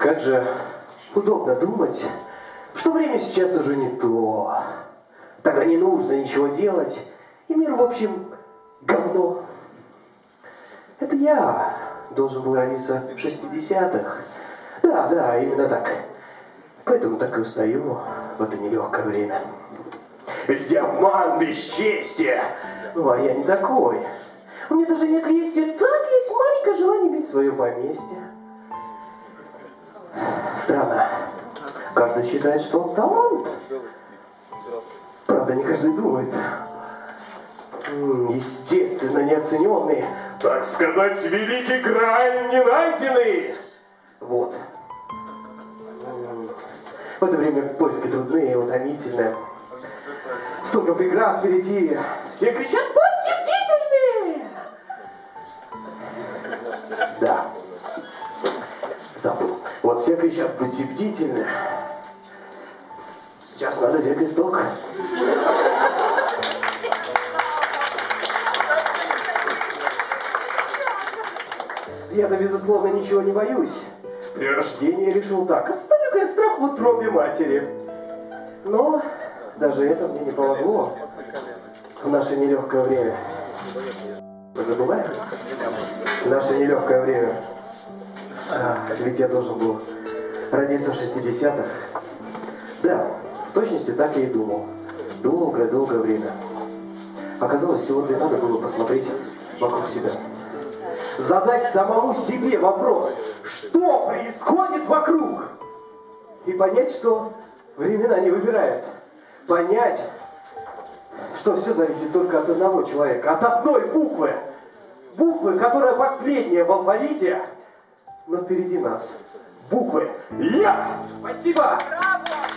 Как же удобно думать, что время сейчас уже не то. Тогда не нужно ничего делать, и мир, в общем, говно. Это я должен был родиться в 60-х. Да, да, именно так. Поэтому так и устаю в это нелегкое время. Везде обман, бесчестие. Ну, а я не такой. У меня даже нет листья, так есть маленькое желание иметь свое поместье. Странно. Каждый считает, что он талант. Правда, не каждый думает. Естественно, неоцененный, так сказать, великий грань не найденный. Вот. В это время поиски трудные утомительные. Столько преград впереди. Все кричат, Забыл. Вот все кричат, будьте бдительны. Сейчас надо взять листок. Я-то, безусловно, ничего не боюсь. При рождении решил так, оставлю-ка я страх в утробе матери. Но даже это мне не помогло в наше нелегкое время. Мы забываем? Наше нелегкое время. Ведь я должен был родиться в 60-х. Да, в точности так я и думал. Долгое-долгое время. Оказалось, всего-то надо было посмотреть вокруг себя. Задать самому себе вопрос, что происходит вокруг? И понять, что времена не выбирают. Понять, что все зависит только от одного человека, от одной буквы. Буквы, которая последняя в алфавите, но впереди нас. Буквы Я! Спасибо! Браво!